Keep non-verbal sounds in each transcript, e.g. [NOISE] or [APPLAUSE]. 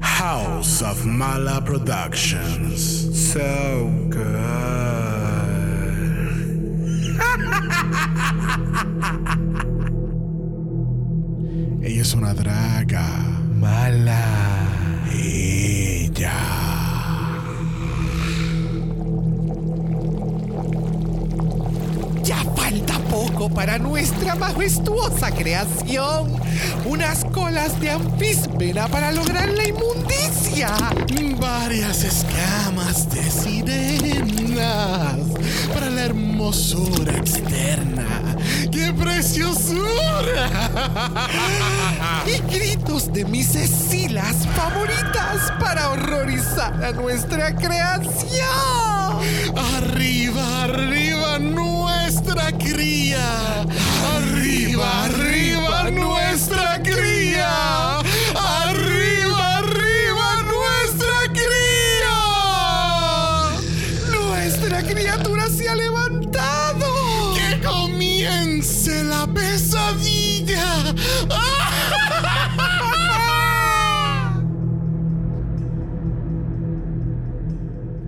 House of Mala Productions. So good. [LAUGHS] Ella es una draga. Mala. Ella. Ya falta para nuestra majestuosa creación. Unas colas de anfisbena para lograr la inmundicia. Varias escamas de sirenas para la hermosura externa. ¡Qué preciosura! Y gritos de mis escilas favoritas para horrorizar a nuestra creación. Arriba, arriba nuestra cría. Arriba, arriba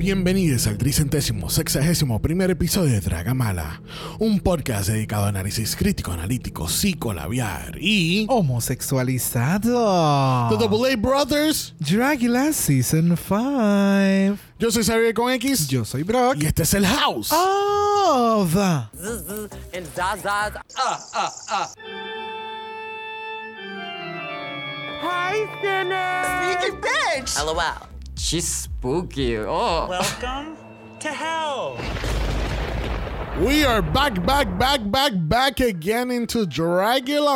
Bienvenidos al tricentésimo sexagésimo primer episodio de Dragamala, un podcast dedicado a análisis crítico, analítico, psicolabiar y... Homosexualizado. The Double A Brothers. Dragula Season 5. Yo soy Xavier con X. Yo soy Brock. Y este es el House. Oh, the. and. Uh, uh, uh. Hi, sinner. Sneaky bitch. LOL. She's spooky. Oh. Welcome to hell. We are back, back, back, back, back again into Dragula.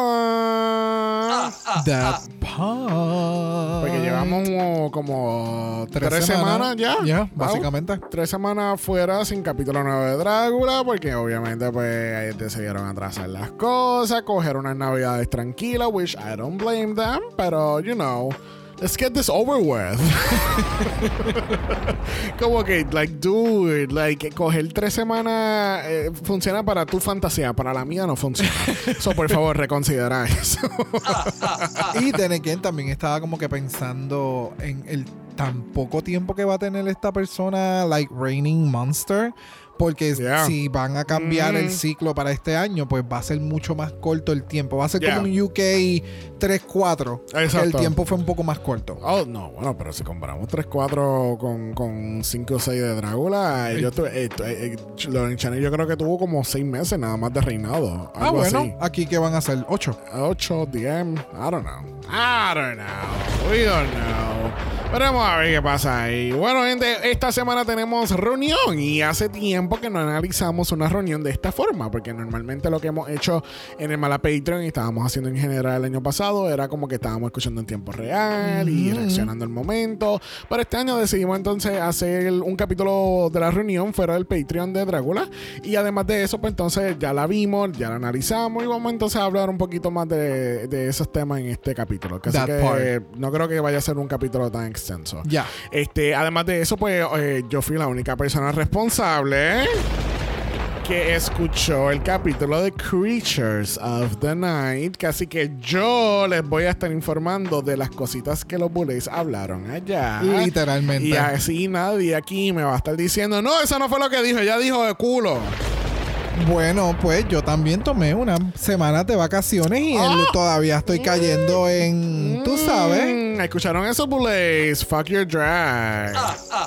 That part. Porque llevamos como, como tres, Tres semanas, semanas. ya. Ya, Wow. básicamente. Tres semanas fuera sin capítulo nuevo de Drácula, porque obviamente pues decidieron atrasar las cosas, coger unas navidades tranquilas, which I don't blame them, pero you know. Let's get this over with. [LAUGHS] Como que, like, dude, like, coger tres semanas eh, funciona para tu fantasía, para la mía no funciona. [LAUGHS] so, por favor, reconsidera eso. [LAUGHS] Y Tenequén también estaba como que pensando en el tan poco tiempo que va a tener esta persona, like Raining Monster. Porque Yeah. si van a cambiar el Mm. ciclo para este año, pues va a ser mucho más corto el tiempo. Va a ser Yeah. como un UK 3-4. que El tiempo fue un poco más corto. Oh, no, bueno, pero si comparamos 3-4 con, con 5 o 6 de Drácula, yo eh, eh, eh, Chanel yo creo que tuvo como 6 meses nada más de reinado. Ah, algo bueno, así. aquí que van a ser 8. 8, 10, I don't know. I don't know. We don't know. Veremos a ver qué pasa ahí. Bueno, gente, esta semana tenemos reunión y hace tiempo que no analizamos una reunión de esta forma, porque normalmente lo que hemos hecho en el Mala Patreon y estábamos haciendo en general el año pasado era como que estábamos escuchando en tiempo real y reaccionando al momento. Pero este año decidimos entonces hacer un capítulo de la reunión fuera del Patreon de Drácula y además de eso, pues entonces ya la vimos, ya la analizamos y vamos entonces a hablar un poquito más de, de esos temas en este capítulo. Así That que part. no creo que vaya a ser un capítulo tan extenso. Ya. Este, además de eso, pues eh, yo fui la única persona responsable que escuchó el capítulo de Creatures of the Night. Así que yo les voy a estar informando de las cositas que los bullies hablaron allá. Literalmente. Y así nadie aquí me va a estar diciendo, no, eso no fue lo que dijo, ella dijo de culo. Bueno, pues yo también tomé unas semanas de vacaciones y él todavía estoy cayendo en, tú sabes, Mm, ¿Escucharon eso, bullies? Fuck your drag.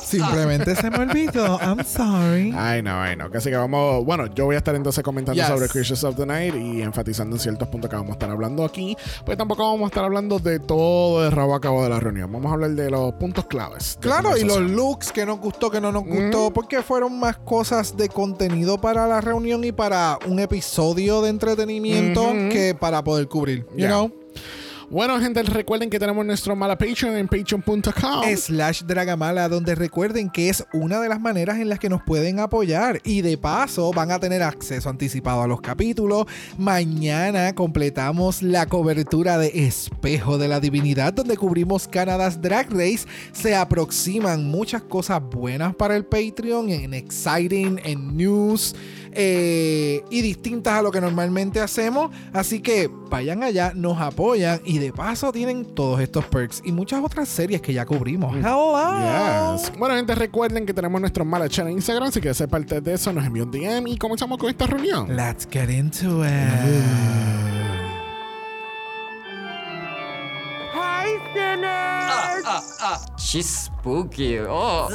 simplemente se me olvidó. I'm sorry. Ay, no, ay, no. Así que vamos. Bueno, yo voy a estar entonces comentando Yes. sobre Creatures of the Night y enfatizando en ciertos puntos que vamos a estar hablando aquí. Pues tampoco vamos a estar hablando de todo de rabo a cabo de la reunión. Vamos a hablar de los puntos claves. Claro, y los looks que nos gustó, que no nos gustó, porque fueron más cosas de contenido para la reunión y para un episodio de entretenimiento que para poder cubrir. You Ya. know? Bueno, gente, recuerden que tenemos nuestro mala Patreon en patreon.com. Slash Dragamala, donde recuerden que es una de las maneras en las que nos pueden apoyar. Y de paso van a tener acceso anticipado a los capítulos. Mañana completamos la cobertura de Espejo de la Divinidad, donde cubrimos Canada's Drag Race. Se aproximan muchas cosas buenas para el Patreon, en exciting, en news. eh, y distintas a lo que normalmente hacemos. Así que vayan allá, nos apoyan y Y de paso tienen todos estos perks y muchas otras series que ya cubrimos. Hello. Yes. Bueno, gente, recuerden que tenemos nuestro mala en Instagram. Si quieres ser parte de eso, nos envían un DM y comenzamos con esta reunión. Let's get into it. Hi, sinners! She's spooky. Oh.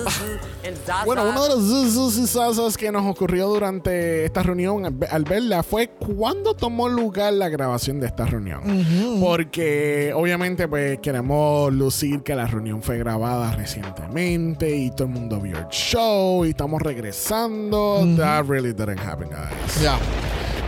Bueno, uno de los zuzos y zazas que nos ocurrió durante esta reunión al ve- al verla fue cuando tomó lugar la grabación de esta reunión. Porque obviamente pues queremos lucir que la reunión fue grabada recientemente y todo el mundo vio el show y estamos regresando. That really didn't happen, guys. Ya.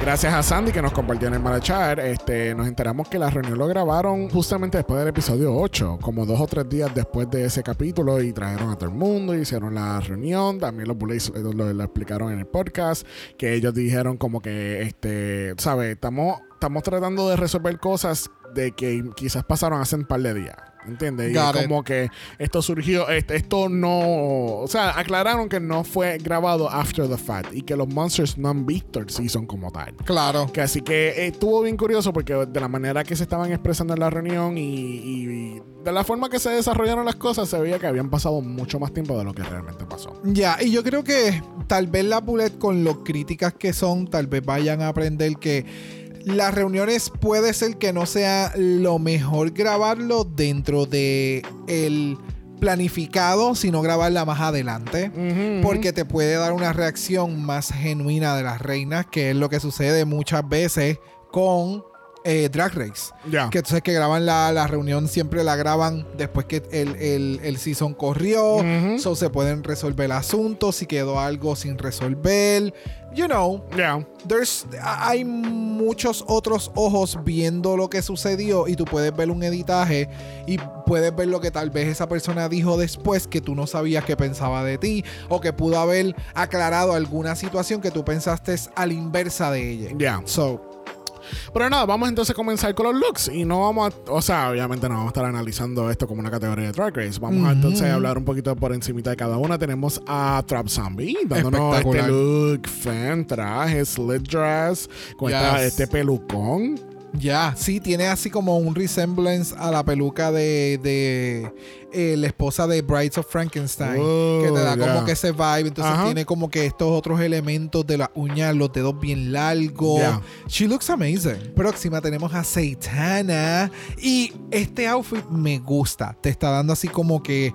Gracias a Sandy que nos compartió en el Malachar, este, nos enteramos que la reunión lo grabaron justamente después del episodio 8, como dos o tres días después de ese capítulo y trajeron a todo el mundo, y hicieron la reunión, también los Bullets lo, lo- lo explicaron en el podcast, que ellos dijeron como que, este, ¿sabes? Estamos, estamos tratando de resolver cosas de que quizás pasaron hace un par de días. ¿Entiendes? Y es como que esto surgió, este- esto no, o sea, aclararon que no fue grabado after the fact y que los monsters no han visto el season como tal. Claro. Que así que estuvo bien curioso porque de la manera que se estaban expresando en la reunión y, y- y de la forma que se desarrollaron las cosas, se veía que habían pasado mucho más tiempo de lo que realmente pasó. Ya, y yo creo que tal vez la Bullet con lo críticas que son, tal vez vayan a aprender que las reuniones puede ser que no sea lo mejor grabarlo dentro de el planificado, sino grabarla más adelante. Porque te puede dar una reacción más genuina de las reinas, que es lo que sucede muchas veces con eh, Drag Race. Ya. Que entonces que graban la, la reunión, siempre la graban después que el, el, el season corrió. So se pueden resolver asuntos, si quedó algo sin resolver. You know, Ya. there's, hay muchos otros ojos viendo lo que sucedió y tú puedes ver un editaje y puedes ver lo que tal vez esa persona dijo después que tú no sabías que pensaba de ti o que pudo haber aclarado alguna situación que tú pensaste a la inversa de ella. Ya. So, Pero nada, vamos entonces a comenzar con los looks. Y no vamos a, o sea, obviamente no vamos a estar analizando esto como una categoría de Drag Race. Vamos a entonces a hablar un poquito por encimita de cada una. Tenemos a Trap Zombie dándonos este look fan, traje, slit dress, con esta- Yes. este pelucón. Ya, sí, tiene así como un resemblance a la peluca de, de eh, la esposa de Brides of Frankenstein. Oh, que te da ya. como que ese vibe. Entonces Ajá. tiene como que estos otros elementos de la uña, los dedos bien largos. She looks amazing. Próxima tenemos a Saitana. Y este outfit me gusta. Te está dando así como que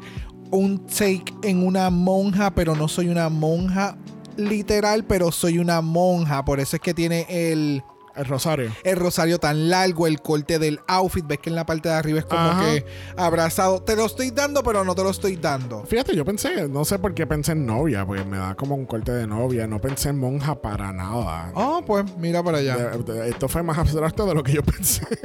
un take en una monja, pero no soy una monja literal, pero soy una monja. Por eso es que tiene el El rosario. el rosario tan largo, el corte del outfit. Ves que en la parte de arriba es como Ajá. que abrazado. Te lo estoy dando, pero no te lo estoy dando. Fíjate, yo pensé, no sé por qué pensé en novia, porque me da como un corte de novia. No pensé en monja para nada. Oh, pues mira para allá. De- de- Esto fue más [LAUGHS] abstracto de lo que yo pensé. [LAUGHS]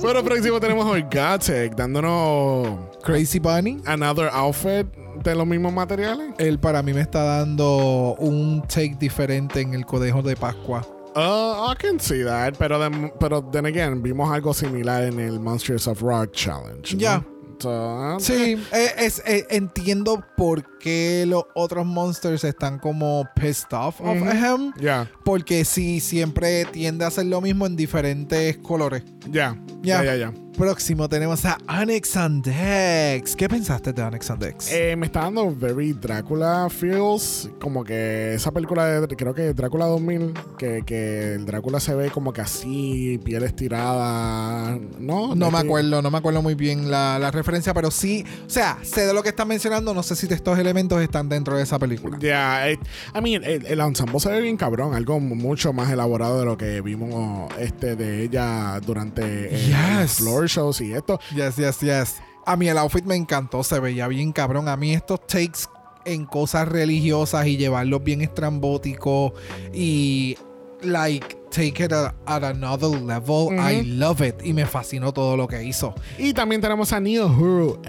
bueno, próximo tenemos a Orgatic dándonos Crazy Bunny. another outfit de los mismos materiales. Él para mí me está dando un take diferente en el conejo de Pascua. Uh, I can see that, pero, then- pero then again, vimos algo similar en el Monsters of Rock Challenge. ¿no? Ya. So, uh, Sí, eh, es, eh, entiendo por qué los otros monsters están como pissed off of Ujú. him. Ya, Porque sí, siempre tiende a hacer lo mismo en diferentes colores. ya, Ya. ya, ya. Próximo tenemos a Onyx and Dex. ¿Qué pensaste de Onyx and Dex? Eh, me está dando very Drácula feels. Como que esa película de, creo que Drácula 2000, que, que el Drácula se ve como que así, piel estirada. No, no me Estoy- acuerdo, no me acuerdo muy bien la, la referencia, pero sí, o sea, sé de lo que están mencionando, no sé si estos elementos están dentro de esa película. Ya, eh, I mean, el, el ensemble se ve bien cabrón, algo mucho más elaborado de lo que vimos este de ella durante eh, Yes. los floor shows y esto. Yes, yes, yes. A mí el outfit me encantó, se veía bien cabrón. A mí estos takes en cosas religiosas y llevarlos bien estrambóticos y like take it a- at another level. I love it y me fascinó todo lo que hizo. Y también tenemos a Neo Huru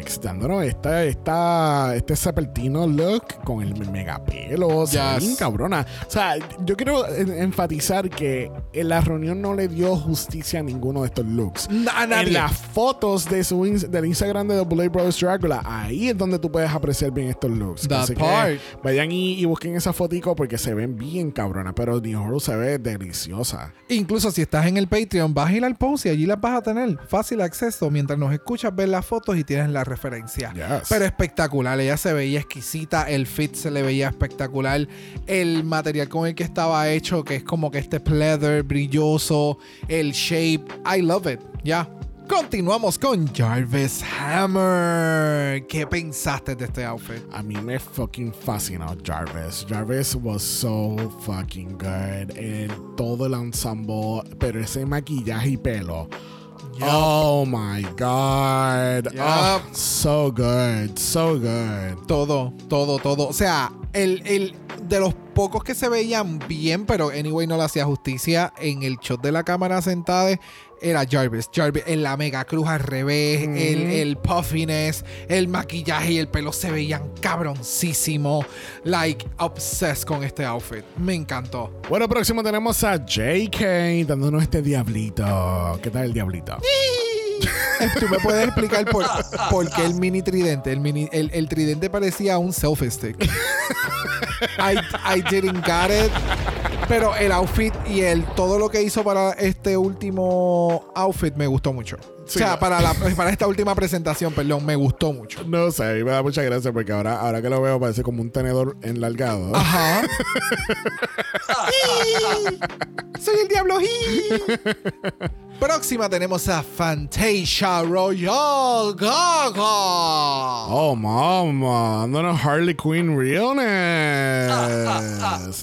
X, dándonos esta, esta, este serpentino look con el megapelo. Yes. bien cabrona. O sea, yo quiero en- enfatizar que en la reunión no le dio justicia a ninguno de estos looks. A nadie. En las fotos de su del Instagram de The Blade Brothers Dracula, ahí es donde tú puedes apreciar bien estos looks. That Así que part. vayan y, y busquen esa fotico porque se ven bien cabronas. Pero Neo Huru se ve de deliciosa. Incluso si estás en el Patreon, vas a ir al post y allí las vas a tener fácil acceso mientras nos escuchas ver las fotos y tienes la referencia. Yes. Pero espectacular, ella se veía exquisita, el fit se le veía espectacular, el material con el que estaba hecho, que es como que este pleather brilloso, el shape, I love it, ya. Continuamos con Jarvis Hammer. ¿Qué pensaste de este outfit? A mí me fucking fascinó Jarvis. Jarvis was so fucking good. En todo el ensemble, pero ese maquillaje y pelo. Oh my god. Oh, so good. So good. Todo, todo, todo. O sea, el, el de los pocos que se veían bien, pero anyway no le hacía justicia en el shot de la cámara sentada. Era Jarvis, Jarvis en la mega cruz al revés, el, el puffiness, el maquillaje y el pelo se veían cabroncísimo. Like, obsessed con este outfit. Me encantó. Bueno, próximo tenemos a JK dándonos este diablito. ¿Qué tal el diablito? [LAUGHS] ¿Tú me puedes explicar por, por qué el mini tridente? El, mini, el, el tridente parecía un selfie stick. [LAUGHS] I, I didn't got it. Pero el outfit y el todo lo que hizo para este último outfit me gustó mucho. Sí. O sea, para, la, para esta última presentación, perdón, me gustó mucho. No sé, me da mucha gracia porque ahora, ahora que lo veo parece como un tenedor enlargado. Ajá. [LAUGHS] Soy el diablo. [LAUGHS] Próxima tenemos a Fantasia Royal Gaga. Oh, mama, dándonos Harley Quinn [LAUGHS] realness,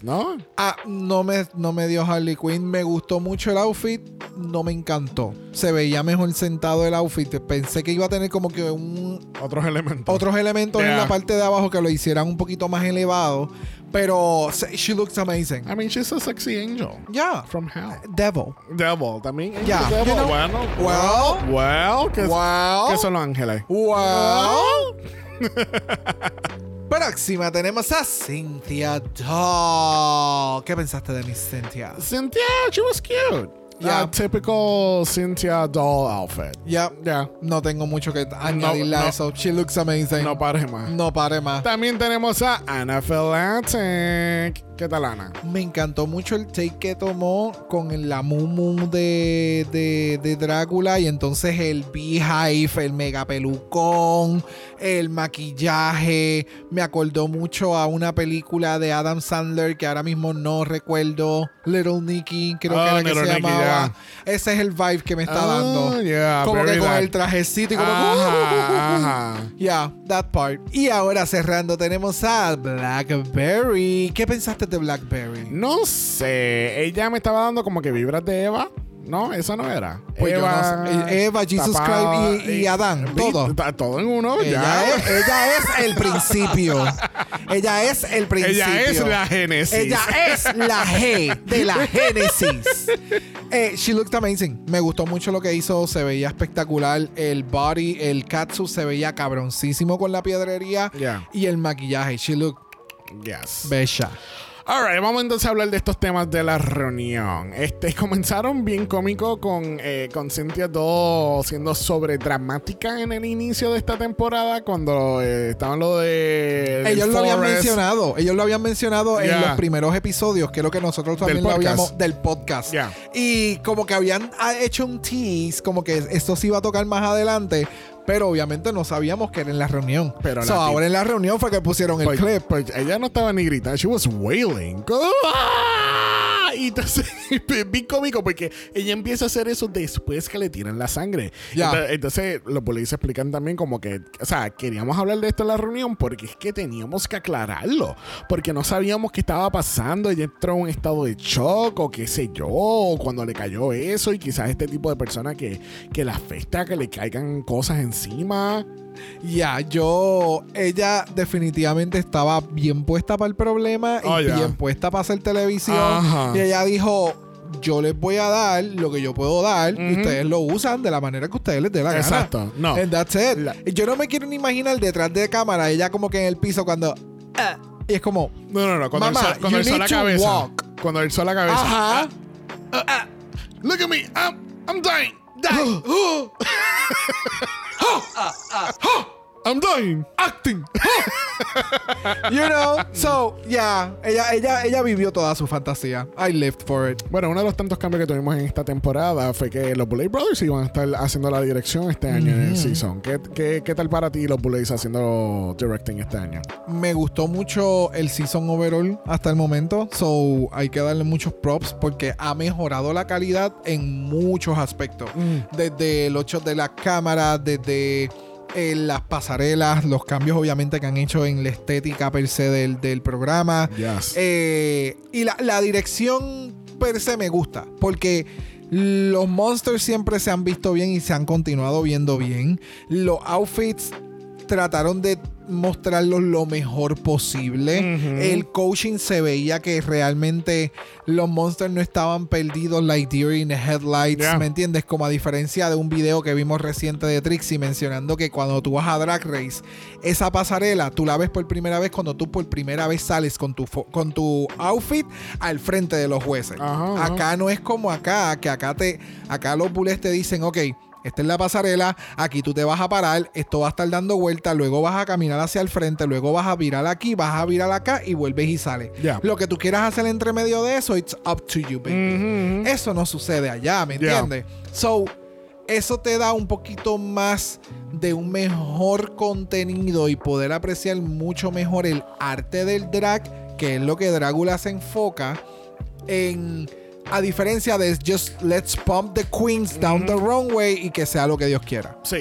¿no? Ah, no me, no me dio Harley Quinn. Me gustó mucho el outfit. No me encantó. Se veía mejor sentado el outfit. Pensé que iba a tener como que un, Otros elementos. otros elementos en Yeah. la parte de abajo que lo hicieran un poquito más elevado. Pero she looks amazing. I mean, she's a sexy angel. Yeah. From hell. Devil. Devil, también. Yeah, Angel Devil. you know- bueno, Well. well, ¿qué, Wow. ¿qué son los ángeles? Wow. [LAUGHS] [LAUGHS] Próxima tenemos a Cynthia Doll. ¿Qué pensaste de mi Cynthia? Cynthia, she was cute. Yeah. A typical Cynthia doll outfit. Ya, Ya, no tengo mucho que añadirle a no. eso. She looks amazing. no pare más. No pare más. También tenemos a Anna Philantic. ¿Qué tal, Ana? Me encantó mucho el take que tomó con la mumu de, de, de Drácula y entonces el beehive, el mega pelucón, el maquillaje. Me acordó mucho a una película de Adam Sandler que ahora mismo no recuerdo. Little Nicky, creo Ah, que era que Little se Nicky, llamaba. Ese es el vibe que me está Ah, dando. yeah, como que con that. el trajecito y como Ajá, ajá. Yeah, that part. Y ahora cerrando tenemos a Blackberry. ¿Qué pensaste de Blackberry? No sé. Ella me estaba dando como que vibras de Eva. No, esa no era. Pues yo no sé. Eva, Jesus Christ y- y Adán, vi- todo. Todo en uno. Ella ya. es, ella es el principio. [LAUGHS] Ella es el principio. Ella es la Génesis. Ella es la G de la Génesis. [LAUGHS] Eh, she looked amazing. Me gustó mucho lo que hizo. Se veía espectacular. El body, el catsuit se veía cabroncísimo con la piedrería. Yeah. Y el maquillaje. She looked Yes. bella. Alright, vamos entonces a hablar de estos temas de la reunión. Este, comenzaron bien cómico con, eh, con Cynthia Do siendo sobre dramática en el inicio de esta temporada cuando eh, estaban lo de. Ellos lo habían mencionado. Ellos lo habían mencionado en los primeros episodios, que es lo que nosotros también lo habíamos del podcast. Yeah. Y como que habían ah, hecho un tease, como que esto se iba a tocar más adelante. Pero obviamente no sabíamos que era en la reunión. Pero So, la ahora en la reunión fue que pusieron el Pues, clip. pues ella no estaba ni gritando, she was wailing. ¡Ah! [LAUGHS] Y entonces, [LAUGHS] bien cómico porque ella empieza a hacer eso después que le tiran la sangre. Ya. Entonces, entonces, los policías explican también como que, o sea, queríamos hablar de esto en la reunión porque es que teníamos que aclararlo. Porque no sabíamos qué estaba pasando. Ella entró en un estado de shock o qué sé yo, o cuando le cayó eso. Y quizás este tipo de persona que, que le afecta, que le caigan cosas encima. Ya, yo. Ella definitivamente estaba bien puesta para el problema y Oh, bien puesta para hacer televisión. Ajá. Y ella dijo. Yo les voy a dar lo que yo puedo dar y ustedes lo usan de la manera que ustedes les dé la gana. Exacto. No. And that's it. La- Yo no me quiero ni imaginar detrás de cámara, ella como que en el piso cuando. ah, y es como. No, no, no. Cuando Mamá, él la cabeza. walk. Cuando él la cabeza. Ajá. Ah, look at me. I'm, I'm dying. [GASPS] [GASPS] [GASPS] [LAUGHS] huh, uh, uh, huh. I'm dying. Acting. [LAUGHS] you know, so, yeah, ella, ella, ella vivió toda su fantasía. I lived for it. Bueno, uno de los tantos cambios que tuvimos en esta temporada fue que los Bullet Brothers iban a estar haciendo la dirección este año en el season. ¿Qué, qué, qué tal para ti los Bullets haciendo directing este año? Me gustó mucho el season overall hasta el momento. So hay que darle muchos props porque ha mejorado la calidad en muchos aspectos. Desde el 8 de la cámara, desde eh, las pasarelas, los cambios obviamente que han hecho en la estética per se del, del programa. Yes. Eh, y la, la dirección per se me gusta porque los monsters siempre se han visto bien y se han continuado viendo bien. Los outfits trataron de mostrarlos lo mejor posible. El coaching se veía que realmente los monsters no estaban perdidos like deer in the headlights, Yeah. ¿me entiendes? Como a diferencia de un video que vimos reciente de Trixie mencionando que cuando tú vas a Drag Race, esa pasarela tú la ves por primera vez cuando tú por primera vez sales con tu, con tu outfit al frente de los jueces. Acá no es como acá, que acá te acá los bullets te dicen, ok, esta es la pasarela, aquí tú te vas a parar, esto va a estar dando vueltas, luego vas a caminar hacia el frente, luego vas a virar aquí, vas a virar acá y vuelves y sales. Lo que tú quieras hacer entre medio de eso, it's up to you, baby. Eso no sucede allá, ¿me entiendes? So, eso te da un poquito más de un mejor contenido y poder apreciar mucho mejor el arte del drag, que es lo que Drácula se enfoca en. A diferencia de just let's pump the queens down the runway y que sea lo que Dios quiera. Sí.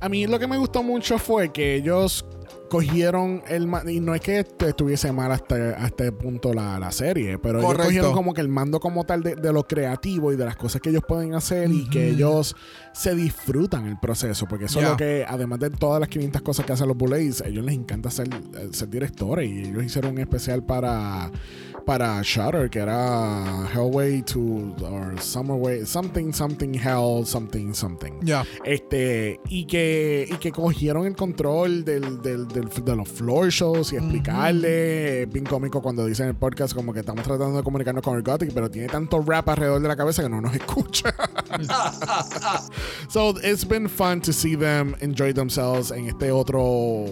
A mí lo que me gustó mucho fue que ellos cogieron el ma- y no es que est- estuviese mal hasta, hasta este punto la, la serie, pero ellos cogieron como que el mando como tal de, de lo creativo y de las cosas que ellos pueden hacer y que ellos se disfrutan el proceso, porque eso es lo que, además de todas las 500 cosas que hacen los Bullets, a ellos les encanta ser, ser directores y ellos hicieron un especial para para Shutter que era Hellway to or Summerway something something Hell something something. Ya. este, y que, y que cogieron el control del, del- del- de los floor shows y explicarle. Es bien cómico cuando dicen en el podcast como que estamos tratando de comunicarnos con el Gothic, pero tiene tanto rap alrededor de la cabeza que no nos [LAUGHS] escucha. so it's been fun to see them enjoy themselves en este otro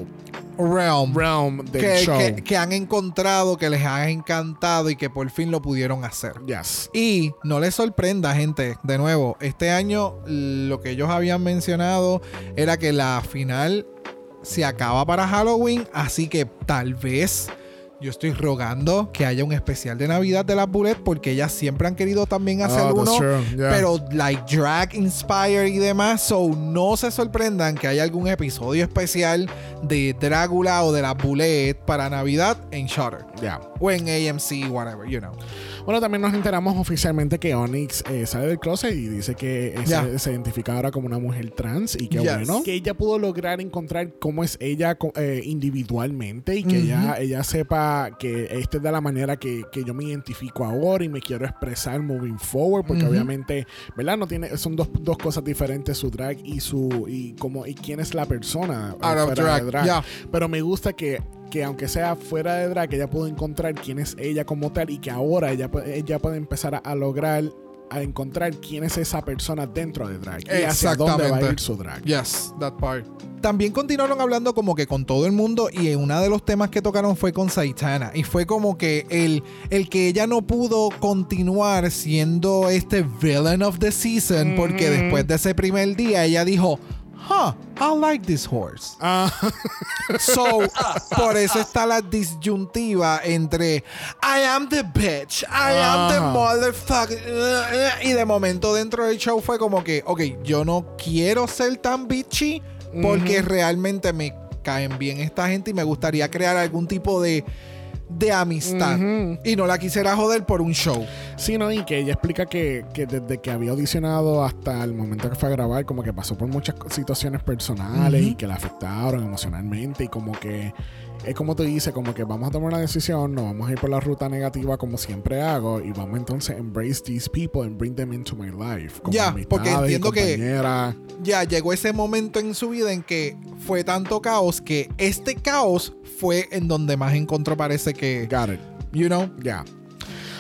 Realm. realm del que, show. que- que han encontrado, que les ha encantado y que por fin lo pudieron hacer. yes. Y no les sorprenda, gente, de nuevo, este año lo que ellos habían mencionado era que la final se acaba para Halloween, así que tal vez yo estoy rogando que haya un especial de Navidad de las Bullet porque ellas siempre han querido también hacer Oh, that's uno, yeah. pero like drag inspired y demás, so no se sorprendan que haya algún episodio especial de Drácula o de las Bullet para Navidad en Shutter Ya. o en AMC, whatever, you know. Bueno, también nos enteramos oficialmente que Onyx eh, sale del closet y dice que eh, se, se identifica ahora como una mujer trans y que Yes. bueno que ella pudo lograr encontrar cómo es ella eh, individualmente y que ella, ella sepa que esta es de la manera que, que yo me identifico ahora y me quiero expresar moving forward porque obviamente, ¿verdad? No tiene, son dos, dos cosas diferentes su drag y su y como y quién es la persona Out of de drag, yeah. pero me gusta que, que aunque sea fuera de drag, ella pudo encontrar quién es ella como tal y que ahora ella, ella puede empezar a, a lograr a encontrar quién es esa persona dentro de drag y hacia dónde va a Exactamente. ir su drag. Yes, that part. También continuaron hablando como que con todo el mundo y en uno de los temas que tocaron fue con Saitana y fue como que el, el que ella no pudo continuar siendo este villain of the season porque después de ese primer día ella dijo, huh, I like this horse. Ah, [LAUGHS] So, por eso está la disyuntiva entre I am the bitch, I am the motherfucker. uh, uh, Y de momento dentro del show fue como que, ok, yo no quiero ser tan bitchy porque realmente me caen bien esta gente y me gustaría crear algún tipo de, de amistad. Y no la quisiera joder por un show. sí, ¿no? Y que ella explica que, que desde que había audicionado hasta el momento que fue a grabar, como que pasó por muchas situaciones personales y que la afectaron emocionalmente y como que es como tú dices, como que vamos a tomar una decisión, no vamos a ir por la ruta negativa como siempre hago y vamos entonces a embrace these people and bring them into my life. Como Ya, porque entiendo que- ya llegó ese momento en su vida en que fue tanto caos que este caos fue en donde más encontró parece que, Got it. you know, Ya.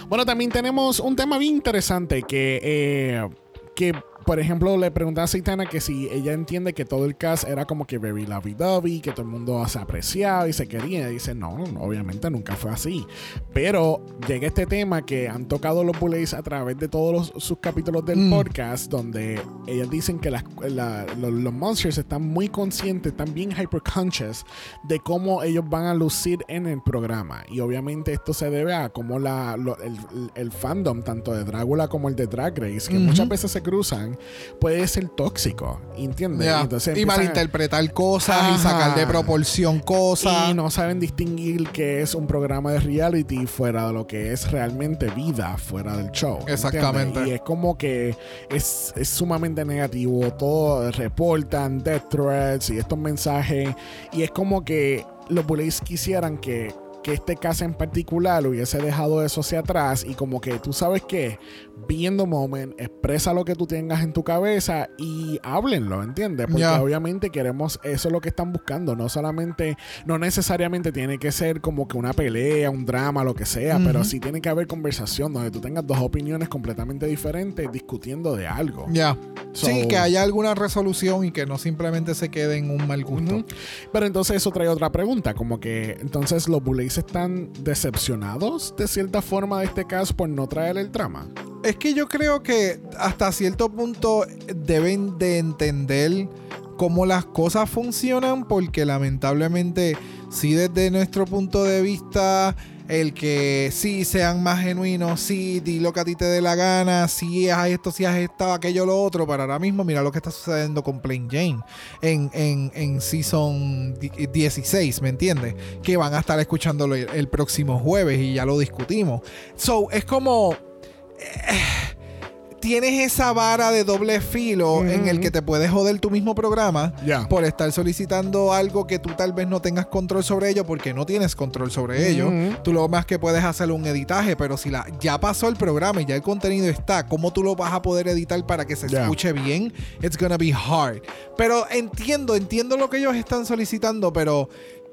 Bueno, también tenemos un tema bien interesante que, eh, que por ejemplo, le pregunté a Zaitana que si ella entiende que todo el cast era como que very lovey-dovey, que todo el mundo se apreciaba y se quería. Y dice, no, no, obviamente nunca fue así. Pero llega este tema que han tocado los Bullets a través de todos los- sus capítulos del Mm. podcast, donde ellas dicen que las- la- los, los monsters están muy conscientes, están bien hyper conscious de cómo ellos van a lucir en el programa. Y obviamente esto se debe a cómo la, lo- el, el fandom, tanto de Drácula como el de Drag Race, que muchas veces se cruzan, puede ser tóxico. ¿Entiendes? Entonces y malinterpretar cosas y sacar de proporción cosas. y no saben distinguir que es un programa de reality fuera de lo que es realmente vida fuera del show. ¿entiendes? Exactamente. Y es como que es, es sumamente negativo. Todo reportan death threats y estos mensajes. Y es como que los bullies quisieran que, que este caso en particular hubiese dejado eso hacia atrás. Y como que tú sabes que, viendo moment, expresa lo que tú tengas en tu cabeza y háblenlo, ¿entiendes? Porque obviamente queremos, eso es lo que están buscando. No solamente, no necesariamente tiene que ser como que una pelea, un drama, lo que sea, pero sí tiene que haber conversación donde tú tengas dos opiniones completamente diferentes discutiendo de algo. Ya. So- sí, que haya alguna resolución y que no simplemente se quede en un mal gusto. Pero entonces eso trae otra pregunta, como que entonces los Bullets están decepcionados de cierta forma de este caso por no traer el drama. Es que yo creo que hasta cierto punto deben de entender cómo las cosas funcionan porque lamentablemente sí desde nuestro punto de vista el que sí sean más genuinos, sí di lo que a ti te dé la gana, sí haz esto, sí haz esto, aquello, lo otro, pero ahora mismo mira lo que está sucediendo con Plain Jane en, en, en Season di- 16, ¿me entiendes? Que van a estar escuchándolo el próximo jueves y ya lo discutimos. So, es como tienes esa vara de doble filo en el que te puedes joder tu mismo programa por estar solicitando algo que tú tal vez no tengas control sobre ello porque no tienes control sobre ello. Ujú. Tú lo más que puedes hacer un editaje, pero si la, ya pasó el programa y ya el contenido está, ¿cómo tú lo vas a poder editar para que se escuche bien? It's gonna be hard. Pero entiendo, entiendo lo que ellos están solicitando, pero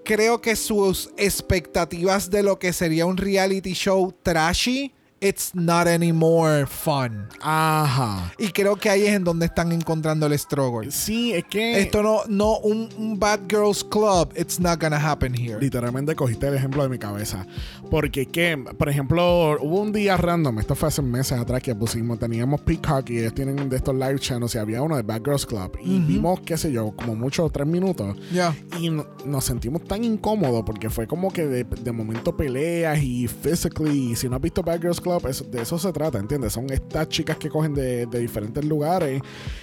creo que sus expectativas de lo que sería un reality show trashy, it's not anymore fun. Ajá. Y creo que ahí es en donde están encontrando el struggle. Sí, es que Esto no, no, un, un Bad Girls Club, it's not gonna happen here. literalmente cogiste el ejemplo de mi cabeza. Porque que, por ejemplo, hubo un día random, esto fue hace meses atrás que pusimos, teníamos Peacock y ellos tienen de estos live channels y había uno de Bad Girls Club. Y vimos, qué sé yo, como mucho tres minutos. Ya. Y no- nos sentimos tan incómodos porque fue como que de, de momento peleas y physically. Y si no has visto Bad Girls Club, eso- de eso se trata, ¿entiendes? Son estas chicas que cogen de, de diferentes lugares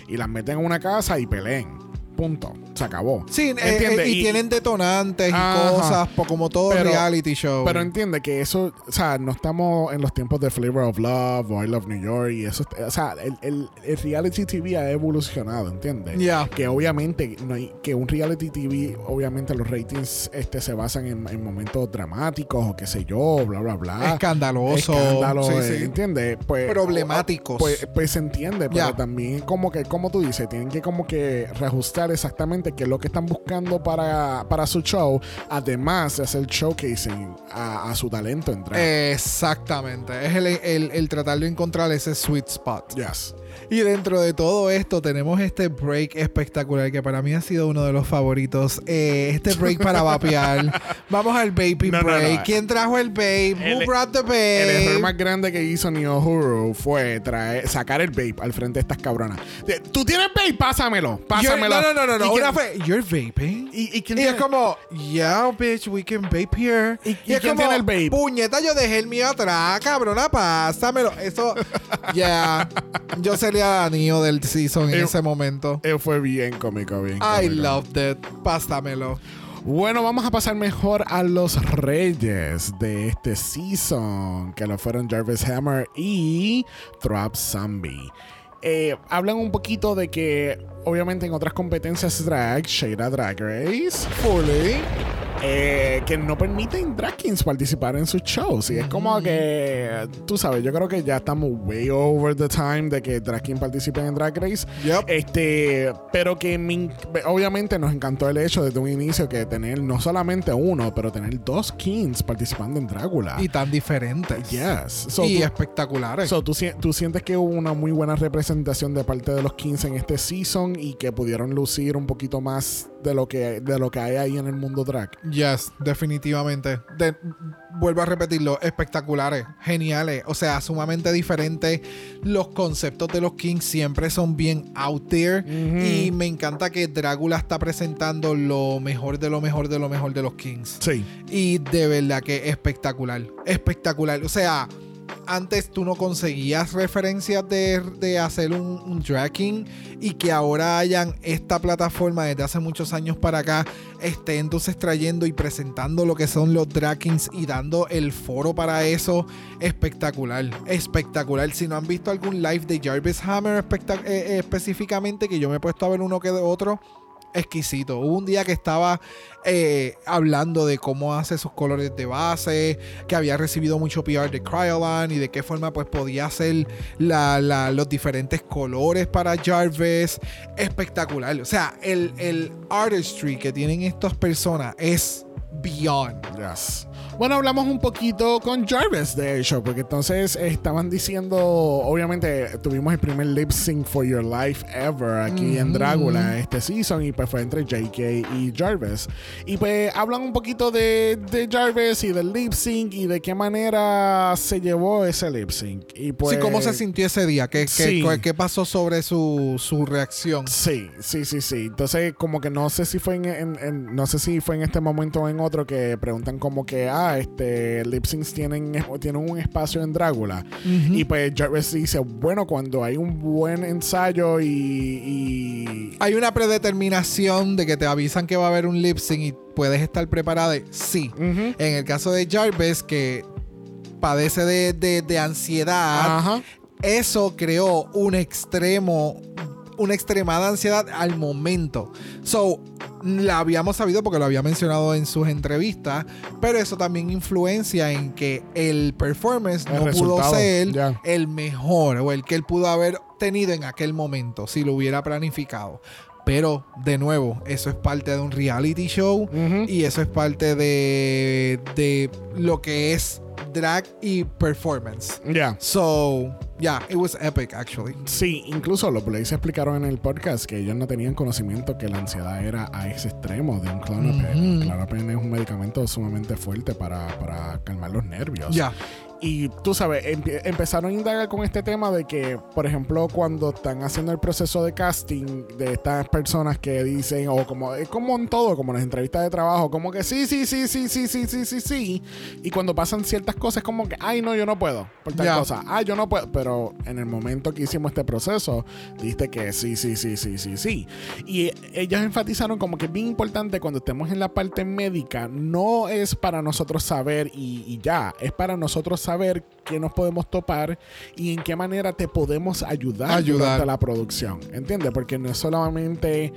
y las meten en una casa y peleen. Punto. Se acabó. Sí, eh, eh, y, tienen detonantes Ajá. y cosas, como todo Pero- reality show. Pero entiende que eso, o sea, no estamos en los tiempos de Flavor of Love o I Love New York y eso, o sea, el, el- el reality TV ha evolucionado, ¿entiendes? Ya. Que obviamente, no hay- que un reality TV, obviamente los ratings este, se basan en, en momentos dramáticos o qué sé yo, bla, bla, bla. Escandaloso. Escándalo, Sí, eh, sí. ¿entiendes? Pues, Problemáticos. Pues, pues se entiende, pero también como que, como tú dices, tienen que como que reajustar exactamente qué es lo que están buscando para, para su show, además de hacer showcasing a, a su talento en drag. Exactamente. Es el, el- el tratar de encontrar ese sweet spot. Yes. Y dentro de todo esto tenemos este break espectacular que para mí ha sido uno de los favoritos. Eh, este break para vapear. [LAUGHS] Vamos al baby No, break. no. ¿Quién trajo el babe? El- Who brought the El babe? error más grande que hizo Neo Huru fue traer, sacar el vape al frente de estas cabronas. ¿Tú tienes vape? Pásamelo. You're- Pásamelo. no, no, no, no, no. ¿Y quién- Una fue, you're vaping. ¿Y, y Y es como, yeah, bitch, we can vape here. ¿Y- y es quién como, tiene el vape? puñeta, yo dejé el mío atrás, cabrona, pásamelo. Eso, [LAUGHS] ya, yo sería el niño del season en Eh, ese momento. Eh, fue bien cómico, bien I cómico. loved it. Pásamelo. Bueno, vamos a pasar mejor a los reyes de este season, que lo fueron Jarvis Hammer y Throp Zombie. Eh, hablan un poquito de que, obviamente, en otras competencias drag, Shada Drag Race, Fully. eh, que no permiten drag kings participar en sus shows. Y es como que, tú sabes, yo creo que ya estamos way over the time de que drag kings participen en Drag Race. Yep. Este, pero que me obviamente nos encantó el hecho desde un inicio que tener no solamente uno, pero tener dos kings participando en Drácula. Y tan diferentes. yes. So, y tú- espectaculares. So, ¿tú, tú sientes que hubo una muy buena representación de parte de los 15 en este season y que pudieron lucir un poquito más de lo que, de lo que hay ahí en el mundo drag? Yes, definitivamente. De- vuelvo a repetirlo, espectaculares, geniales, o sea, sumamente diferentes. Los conceptos de los Kings siempre son bien out there y me encanta que Drácula está presentando lo mejor de lo mejor de lo mejor de los Kings. Sí. Y de verdad que espectacular, espectacular. O sea, antes tú no conseguías referencias de, de hacer un, un y que ahora hayan esta plataforma desde hace muchos años para acá esté entonces trayendo y presentando lo que son los drag kings y dando el foro para eso espectacular espectacular. Si no han visto algún live de Jarvis Hammer eh, eh, específicamente que yo me he puesto a ver uno que de otro exquisito. Hubo un día que estaba eh, hablando de cómo hace sus colores de base, que había recibido mucho PR de Cryolan y de qué forma pues podía hacer los diferentes colores para Jarvis. Espectacular. O sea, el, el artistry que tienen estas personas es beyond. Yes. Bueno, hablamos un poquito con Jarvis, de hecho, porque entonces estaban diciendo, obviamente tuvimos el primer lip sync for your life ever aquí en Drácula este season y pues fue entre JK y Jarvis. Y pues hablan un poquito de, de Jarvis y del lip sync y de qué manera se llevó ese lip sync. Y pues, sí, ¿cómo se sintió ese día? ¿Qué, qué- Sí. qué- qué pasó sobre su, su reacción? Sí, sí, sí, sí. Entonces, como que no sé si fue en, en- en- no sé si fue en este momento o en otro que preguntan como que, ah, este, lip syncs tienen, tienen un espacio en Drácula. Y pues Jarvis dice, bueno, cuando hay un buen ensayo y... y- Hay una predeterminación de que te avisan que va a haber un lip sync y puedes estar preparada. Sí. En el caso de Jarvis, que padece de, de- de ansiedad, eso creó un extremo, una extremada ansiedad al momento. So, la habíamos sabido porque lo había mencionado en sus entrevistas, pero eso también influencia en que el performance El no pudo ser el mejor o el que él pudo haber tenido en aquel momento si lo hubiera planificado. Pero, de nuevo, eso es parte de un reality show y eso es parte de, de lo que es drag y performance. Ya. So, yeah, it was epic actually. Sí, incluso los Blaze explicaron en el podcast que ellos no tenían conocimiento que la ansiedad era a ese extremo de un Clonopin. Ujú. Clonopin es un medicamento sumamente fuerte para, para calmar los nervios. Ya. Y tú sabes, empezaron a indagar con este tema de que, por ejemplo, cuando están haciendo el proceso de casting de estas personas que dicen, o como es como en todo, como en las entrevistas de trabajo, como que sí, sí, sí, sí, sí, sí, sí, sí, sí. Y cuando pasan ciertas cosas, como que, ay, no, yo no puedo, por tal Ya. cosa. Ay, yo no puedo. Pero en el momento que hicimos este proceso, diste que sí, sí, sí, sí, sí, sí. Y ellos enfatizaron como que es bien importante cuando estemos en la parte médica, no es para nosotros saber y, y ya, es para nosotros saber saber qué nos podemos topar y en qué manera te podemos ayudar, Ayudar. durante la producción. ¿Entiendes? Porque no es solamente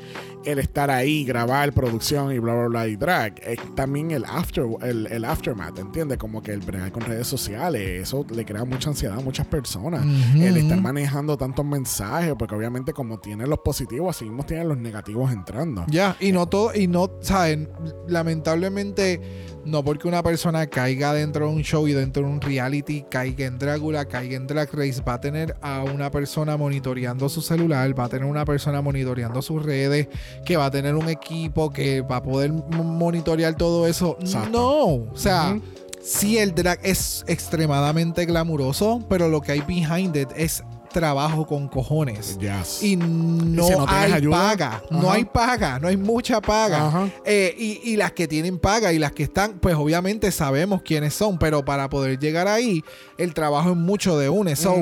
el estar ahí, grabar producción y bla, bla, bla y drag, es también el after, el, el aftermath, ¿entiendes? Como que el bregar con redes sociales, eso le crea mucha ansiedad a muchas personas. Ujú. El estar manejando tantos mensajes, porque obviamente como tiene los positivos, así mismo tiene los negativos entrando. Ya, y no todo, y no, saben, lamentablemente, no porque una persona caiga dentro de un show y dentro de un reality, caiga en Drácula, caiga en Drag Race, va a tener a una persona monitoreando su celular, va a tener una persona monitoreando sus redes, que va a tener un equipo que va a poder monitorear todo eso. Exacto. No, o sea, Ujú. sí el drag es extremadamente glamuroso, pero lo que hay behind it es trabajo con cojones. Yes. Y no, si no tienes hay ayuda? paga. No hay paga. No hay mucha paga. Eh, y, y las que tienen paga y las que están, pues obviamente sabemos quiénes son. Pero para poder llegar ahí, el trabajo es mucho de une. So,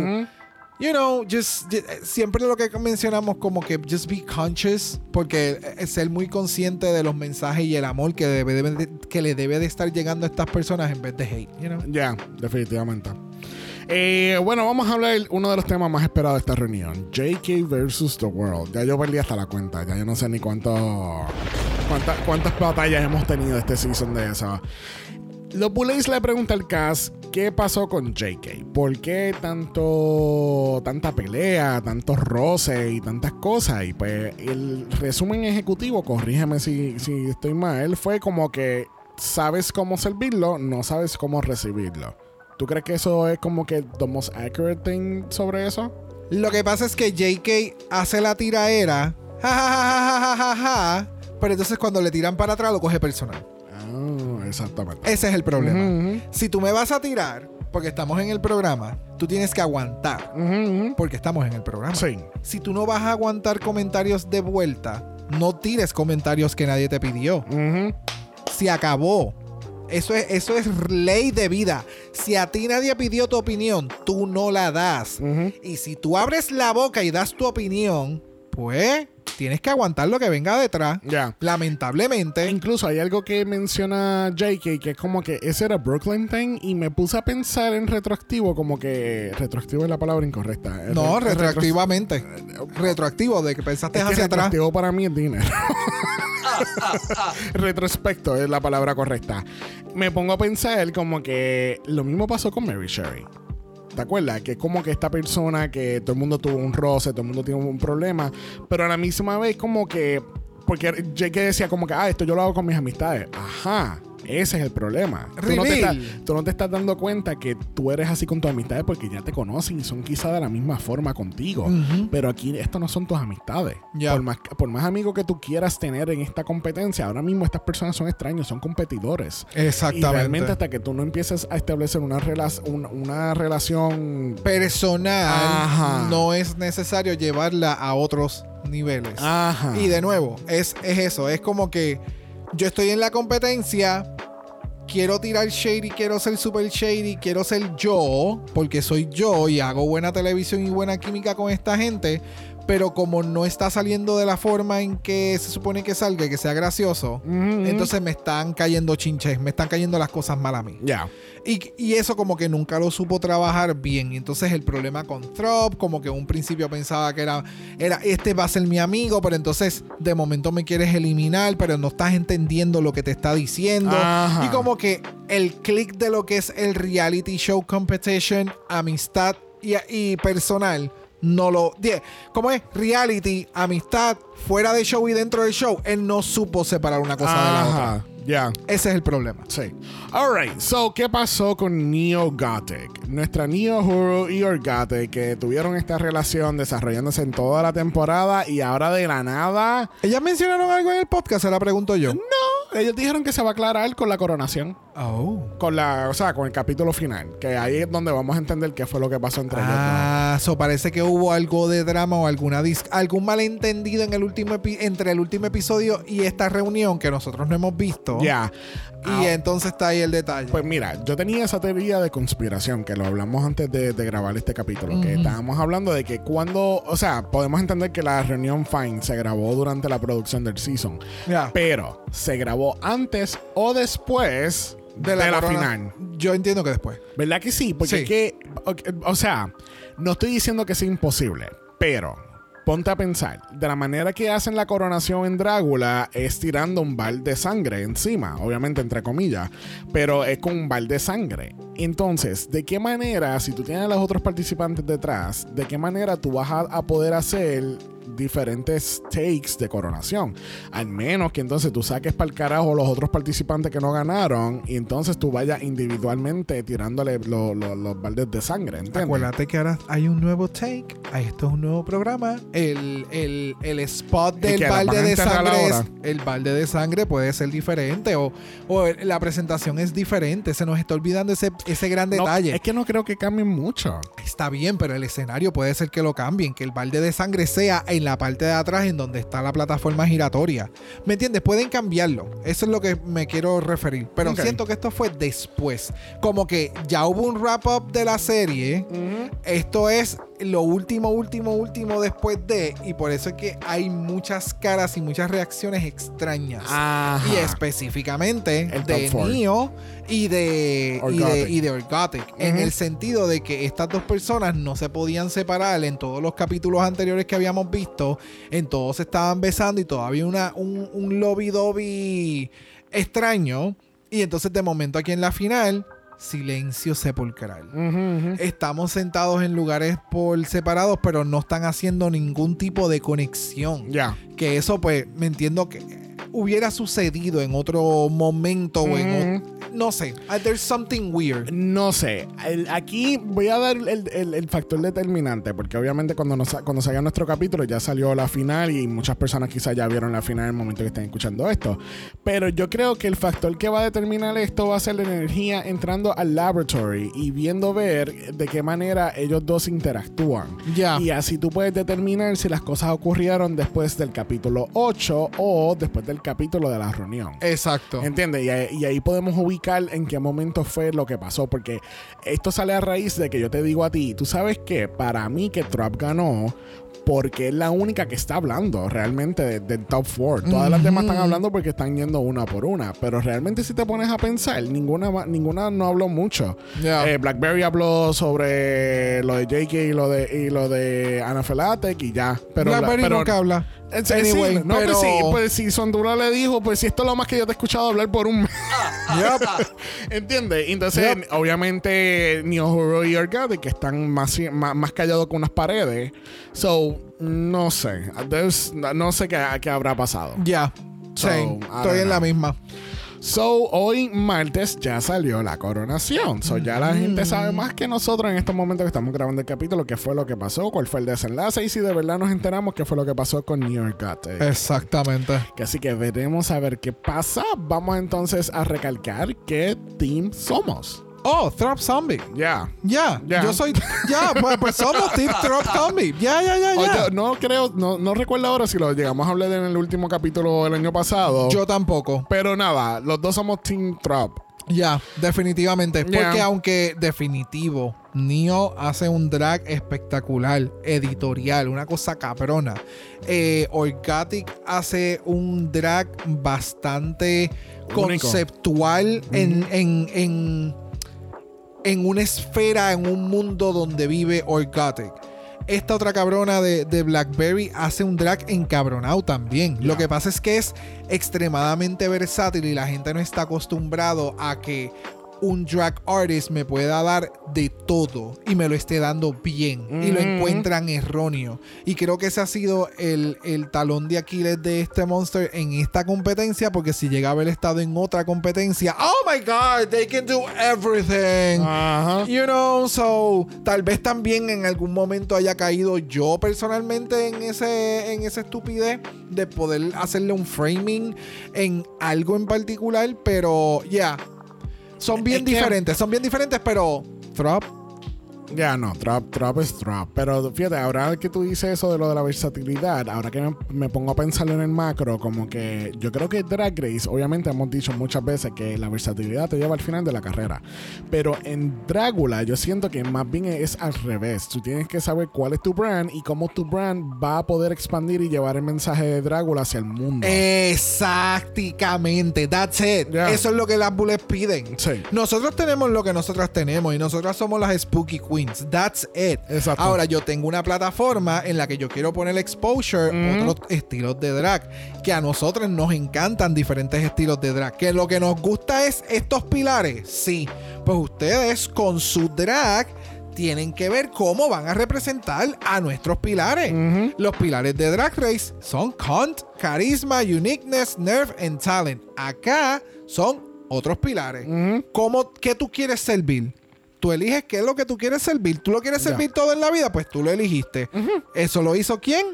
you know, just, eh, siempre lo que mencionamos como que just be conscious. Porque eh, ser muy consciente de los mensajes y el amor que, debe, debe de- que le debe de estar llegando a estas personas en vez de hate. You know? Ya, definitivamente. Eh, bueno, vamos a hablar de uno de los temas más esperados de esta reunión. JK versus The World. Ya yo perdí hasta la cuenta. Ya yo no sé ni cuánto, cuántas, cuántas batallas hemos tenido este season de eso. Los Bullets le pregunta al cast qué pasó con JK. ¿Por qué tanto, tanta pelea, tantos roces y tantas cosas? Y pues el resumen ejecutivo, corrígeme si, si estoy mal, fue como que sabes cómo servirlo, no sabes cómo recibirlo. ¿Tú crees que eso es como que the most accurate thing sobre eso? Lo que pasa es que JK hace la tiraera, ja, ja, ja, ja, ja, ja, ja, pero entonces cuando le tiran para atrás lo coge personal. Ah, exactamente. Ese es el problema. Si tú me vas a tirar, porque estamos en el programa, tú tienes que aguantar, porque estamos en el programa. Sí. Si tú no vas a aguantar comentarios de vuelta, no tires comentarios que nadie te pidió. Ujú. Se acabó. Eso es, eso es ley de vida. Si a ti nadie pidió tu opinión, tú no la das. Y si tú abres la boca y das tu opinión, pues tienes que aguantar lo que venga detrás. Ya. Lamentablemente. Incluso hay algo que menciona JK que es como que ese era Brooklyn Thing y me puse a pensar en retroactivo como que retroactivo es la palabra incorrecta. No, Re- retroactivamente. Retroactivo, de que pensaste Es que hacia atrás. retroactivo para mí es dinero. [LAUGHS] [LAUGHS] Retrospecto es la palabra correcta. Me pongo a pensar como que lo mismo pasó con Mary Sherry. ¿Te acuerdas? Que como que esta persona que todo el mundo tuvo un roce, todo el mundo tiene un problema, pero a la misma vez como que... Porque JK decía como que, ah, esto yo lo hago con mis amistades. Ajá. Ese es el problema. Tú no, te estás, tú no te estás dando cuenta que tú eres así con tus amistades porque ya te conocen y son quizá de la misma forma contigo. Pero aquí esto no son tus amistades. Por, más, por más amigos que tú quieras tener en esta competencia, ahora mismo estas personas son extraños, son competidores. Y Exactamente. realmente hasta que tú no empieces a establecer una, rela- una, una relación... personal, Ajá. no es necesario llevarla a otros niveles. Ajá. Y de nuevo, es, es eso, es como que yo estoy en la competencia, quiero tirar shady, quiero ser super shady, quiero ser yo, porque soy yo y hago buena televisión y buena química con esta gente, pero como no está saliendo de la forma en que se supone que salga que sea gracioso, Ujú, ujú. entonces me están cayendo chinches, me están cayendo las cosas mal a mí. Ya. Y, y eso como que nunca lo supo trabajar bien. Entonces el problema con Trop, como que en un principio pensaba que era, era, este va a ser mi amigo, pero entonces de momento me quieres eliminar, pero no estás entendiendo lo que te está diciendo. Ajá. Y como que el click de lo que es el reality show competition, amistad y, y personal. No lo. ¿Cómo es? Reality, amistad, fuera de show y dentro del show. Él no supo separar una cosa de la otra. Ya. Ese es el problema. Sí. Alright, so, ¿qué pasó con Neo Gothic? Nuestra Neo Huru y Orgate que tuvieron esta relación desarrollándose en toda la temporada y ahora de la nada. ¿Ellas mencionaron algo en el podcast? Se la pregunto yo. No, ellos dijeron que se va a aclarar con la coronación. Oh. Con la, o sea, con el capítulo final. Que ahí es donde vamos a entender qué fue lo que pasó entre ellos. Ah, so parece que hubo algo de drama o alguna dis- algún malentendido en el último entre el último episodio y esta reunión que nosotros no hemos visto. Ya. Y Ah, entonces está ahí el detalle. Pues mira, yo tenía esa teoría de conspiración que lo hablamos antes de, de grabar este capítulo, que estábamos hablando de que cuando, o sea, podemos entender que la reunión Fine se grabó durante la producción del season, Ya. pero se grabó antes o después de la, final. Yo entiendo que después. ¿Verdad que sí? Porque Sí. es que, o, o sea, no estoy diciendo que sea imposible, pero ponte a pensar, de la manera que hacen la coronación en Drácula es tirando un bal de sangre encima, obviamente entre comillas, pero es con un bal de sangre. Entonces, ¿de qué manera, si tú tienes a los otros participantes detrás, de qué manera tú vas a, a poder hacer diferentes takes de coronación? Al menos que entonces tú saques para el carajo los otros participantes que no ganaron y entonces tú vayas individualmente tirándole lo- lo- los baldes de sangre, ¿entiendes? Acuérdate que ahora hay un nuevo take. Esto es un nuevo programa. El, el- el spot ¿Y del balde de sangre es, el balde de sangre puede ser diferente o, o la presentación es diferente. Se nos está olvidando ese, ese gran No, detalle. es que no creo que cambien mucho. Está bien, pero el escenario puede ser que lo cambien, que el balde de sangre sea en la parte de atrás en donde está la plataforma giratoria. ¿Me entiendes? Pueden cambiarlo. Eso es lo que me quiero referir. Pero siento que esto fue después. Como que ya hubo un wrap up de la serie. Esto es lo último, último, último después de, y por eso es que hay muchas caras y muchas reacciones extrañas. Ajá. Y específicamente El de. Neo y de, y de, y de Orgotic. En el sentido de que estas dos personas no se podían separar en todos los capítulos anteriores que habíamos visto. En todos se estaban besando y todavía una, un, un lobby-dobby extraño. Y entonces de momento aquí en la final, silencio sepulcral. Estamos sentados en lugares por separados, pero no están haciendo ningún tipo de conexión. Ya. Que eso, pues, me entiendo que hubiera sucedido en otro momento o en Ujú. No sé. Uh, There's something weird. No sé. El- aquí voy a dar el, el- el factor determinante, porque obviamente cuando, nos, cuando salga nuestro capítulo ya salió la final y muchas personas quizás ya vieron la final en el momento que estén escuchando esto. Pero yo creo que el factor que va a determinar esto va a ser la energía entrando al laboratory y viendo ver de qué manera ellos dos interactúan. Ya. Y así tú puedes determinar si las cosas ocurrieron después del capítulo 8 o después del capítulo de la reunión. Exacto. ¿Entiendes? Y ahí podemos ubicar en qué momento fue lo que pasó. Porque esto sale a raíz de que yo te digo a ti, tú sabes que para mí que Trump ganó porque es la única que está hablando realmente de- del top four. Todas las demás están hablando porque están yendo una por una. Pero realmente si te pones a pensar, ninguna, ninguna no habló mucho. Eh, Blackberry habló sobre lo de JK y lo de, y lo de Anaphylactic y ya. Pero, la- Blackberry pero, nunca habla. Eh, Anyway, sí, no, pero- pues sí, pues si Sondura le dijo, pues si esto es lo más que yo te he escuchado hablar por un mes. [LAUGHS] Yup. [LAUGHS] ¿Entiendes? Entonces, Yep. obviamente, Neo que están que están más, más, más callados con unas paredes. So, no sé. There's- no sé qué, qué habrá pasado. Ya. So, Sí, estoy en la know. misma. So, hoy martes ya salió la coronación. So, ya la gente sabe más que nosotros en estos momentos que estamos grabando el capítulo, qué fue lo que pasó, cuál fue el desenlace y si de verdad nos enteramos qué fue lo que pasó con New York Gothic. Exactamente. Que Así que veremos a ver qué pasa. Vamos entonces a recalcar qué team somos. Oh, Throp Zombie. Ya. Ya. Yo soy. Ya, pues, pues somos Team [LAUGHS] Throp Zombie. Ya, ya, ya, ya. no creo, no, no recuerdo ahora si lo llegamos a hablar en el último capítulo del año pasado. Yo tampoco. pero nada, los dos somos Team Trop. Ya, definitivamente. Ya. Porque aunque definitivo, Neo hace un drag espectacular, editorial, una cosa cabrona. Eh, Orgatic hace un drag bastante Único. conceptual en, en, en, en una esfera, en un mundo donde vive Orgatic. Esta otra cabrona de, de Blackberry hace un drag encabronado también. Lo que pasa es que es extremadamente versátil y la gente no está acostumbrado a que un drag artist me pueda dar de todo y me lo esté dando bien y lo encuentran erróneo. Y creo que ese ha sido el, el talón de Aquiles de este monster en esta competencia porque si llega a haber estado en otra competencia, oh my god, they can do everything. Ajá. You know, so tal vez también en algún momento haya caído yo personalmente en ese en esa estupidez de poder hacerle un framing en algo en particular, pero ya son bien Es que- diferentes, son bien diferentes, pero Ya no, Trop, Trop es Trop. Pero fíjate, ahora que tú dices eso de lo de la versatilidad, ahora que me, me pongo a pensarlo en el macro, como que yo creo que Drag Race, obviamente hemos dicho muchas veces que la versatilidad te lleva al final de la carrera. Pero en Drácula yo siento que más bien es al revés. Tú tienes que saber cuál es tu brand y cómo tu brand va a poder expandir y llevar el mensaje de Drácula hacia el mundo. Exactamente, that's it. Eso es lo que las bullets piden. Sí. Nosotros tenemos lo que nosotras tenemos y nosotras somos las Spooky That's it. Exacto. Ahora yo tengo una plataforma en la que yo quiero poner exposure Mm. otros estilos de drag que a nosotros nos encantan diferentes estilos de drag. Que lo que nos gusta es estos pilares. Sí, pues ustedes con su drag tienen que ver cómo van a representar a nuestros pilares. Los pilares de Drag Race son Cunt, Carisma, Uniqueness, Nerve and Talent. Acá son otros pilares. ¿Cómo, ¿Qué tú quieres servir? Tú eliges qué es lo que tú quieres servir. ¿Tú lo quieres Ya. servir todo en la vida? Pues tú lo eligiste. ¿Eso lo hizo quién?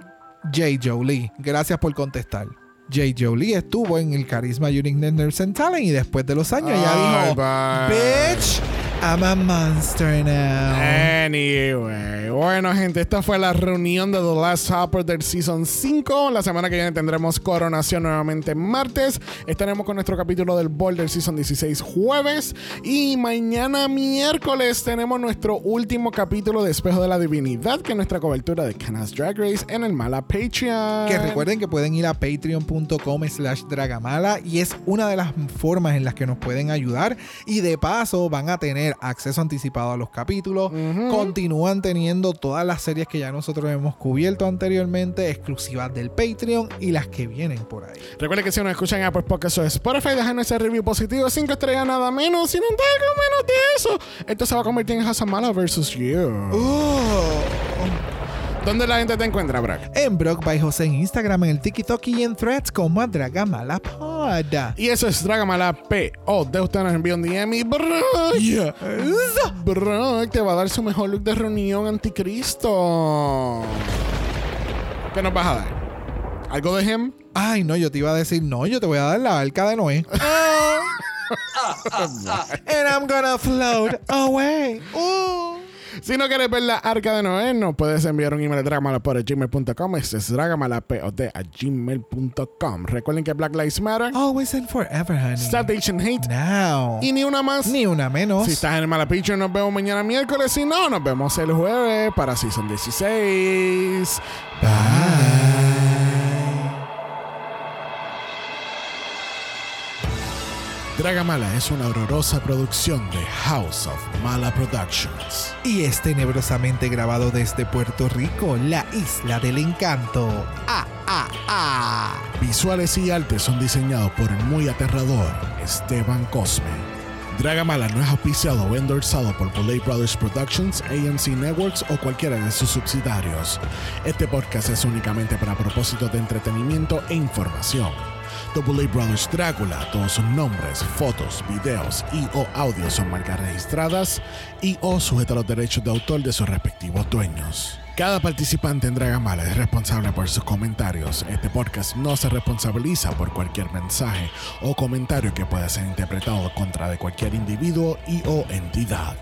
J. Jolie. Gracias por contestar. J. Jolie estuvo en el Carisma Uniqueness, Nerve and Talent y después de los años ella dijo, bye. bitch, I'm a monster now. Anyway, bueno gente, esta fue la reunión de The Last Supper del Season 5. La semana que viene tendremos coronación nuevamente martes. Estaremos con nuestro capítulo del Ball del Season 16 jueves. Y mañana miércoles tenemos nuestro último capítulo de Espejo de la Divinidad, que es nuestra cobertura de Canas Drag Race en el Mala Patreon. Que recuerden que pueden ir a patreon.com slash dragamala y es una de las formas en las que nos pueden ayudar y de paso van a tener acceso anticipado a los capítulos, continúan teniendo todas las series que ya nosotros hemos cubierto anteriormente, exclusivas del Patreon y las que vienen por ahí. Recuerden que si nos escuchan en Apple Podcasts o Spotify, dejan ese review positivo, 5 estrellas nada menos. Si no te algo menos de eso, esto se va a convertir en Hasamala versus You. Oh. ¿Dónde la gente te encuentra, Brack? En Brock by José en Instagram, en el TikTok y en Threads como a Dragamala Pod. Y eso es Dragamala P. O de usted nos envió un DM y Brock. Brock te va a dar su mejor look de reunión anticristo. ¿Qué nos vas a dar? ¿Algo de him? Ay, no, yo te iba a decir, no, yo te voy a dar la arca de Noé. [LAUGHS] And I'm gonna float away. Ooh. Si no quieres ver la arca de Noé, nos puedes enviar un email a dragamala por gmail.com. Este es dragamalapod a gmail.com. Recuerden que Black Lives Matter, Always and forever, honey. Stop Asian Hate Now. y ni una más. Ni una menos. Si estás en el Malapicho, nos vemos mañana miércoles. Si no, nos vemos el jueves para Season 16. Bye. Dragamala es una horrorosa producción de House of Mala Productions. Y es tenebrosamente grabado desde Puerto Rico, la isla del encanto. Ah, ah, ah. Visuales y artes son diseñados por el muy aterrador Esteban Cosme. Dragamala no es auspiciado o endorsado por Bullet Brothers Productions, AMC Networks o cualquiera de sus subsidiarios. Este podcast es únicamente para propósitos de entretenimiento e información. Bullet Brothers Drácula, todos sus nombres, fotos, videos y o audios son marcas registradas y o sujeta a los derechos de autor de sus respectivos dueños. Cada participante en Dragamala es responsable por sus comentarios. Este podcast no se responsabiliza por cualquier mensaje o comentario que pueda ser interpretado contra de cualquier individuo y o entidad.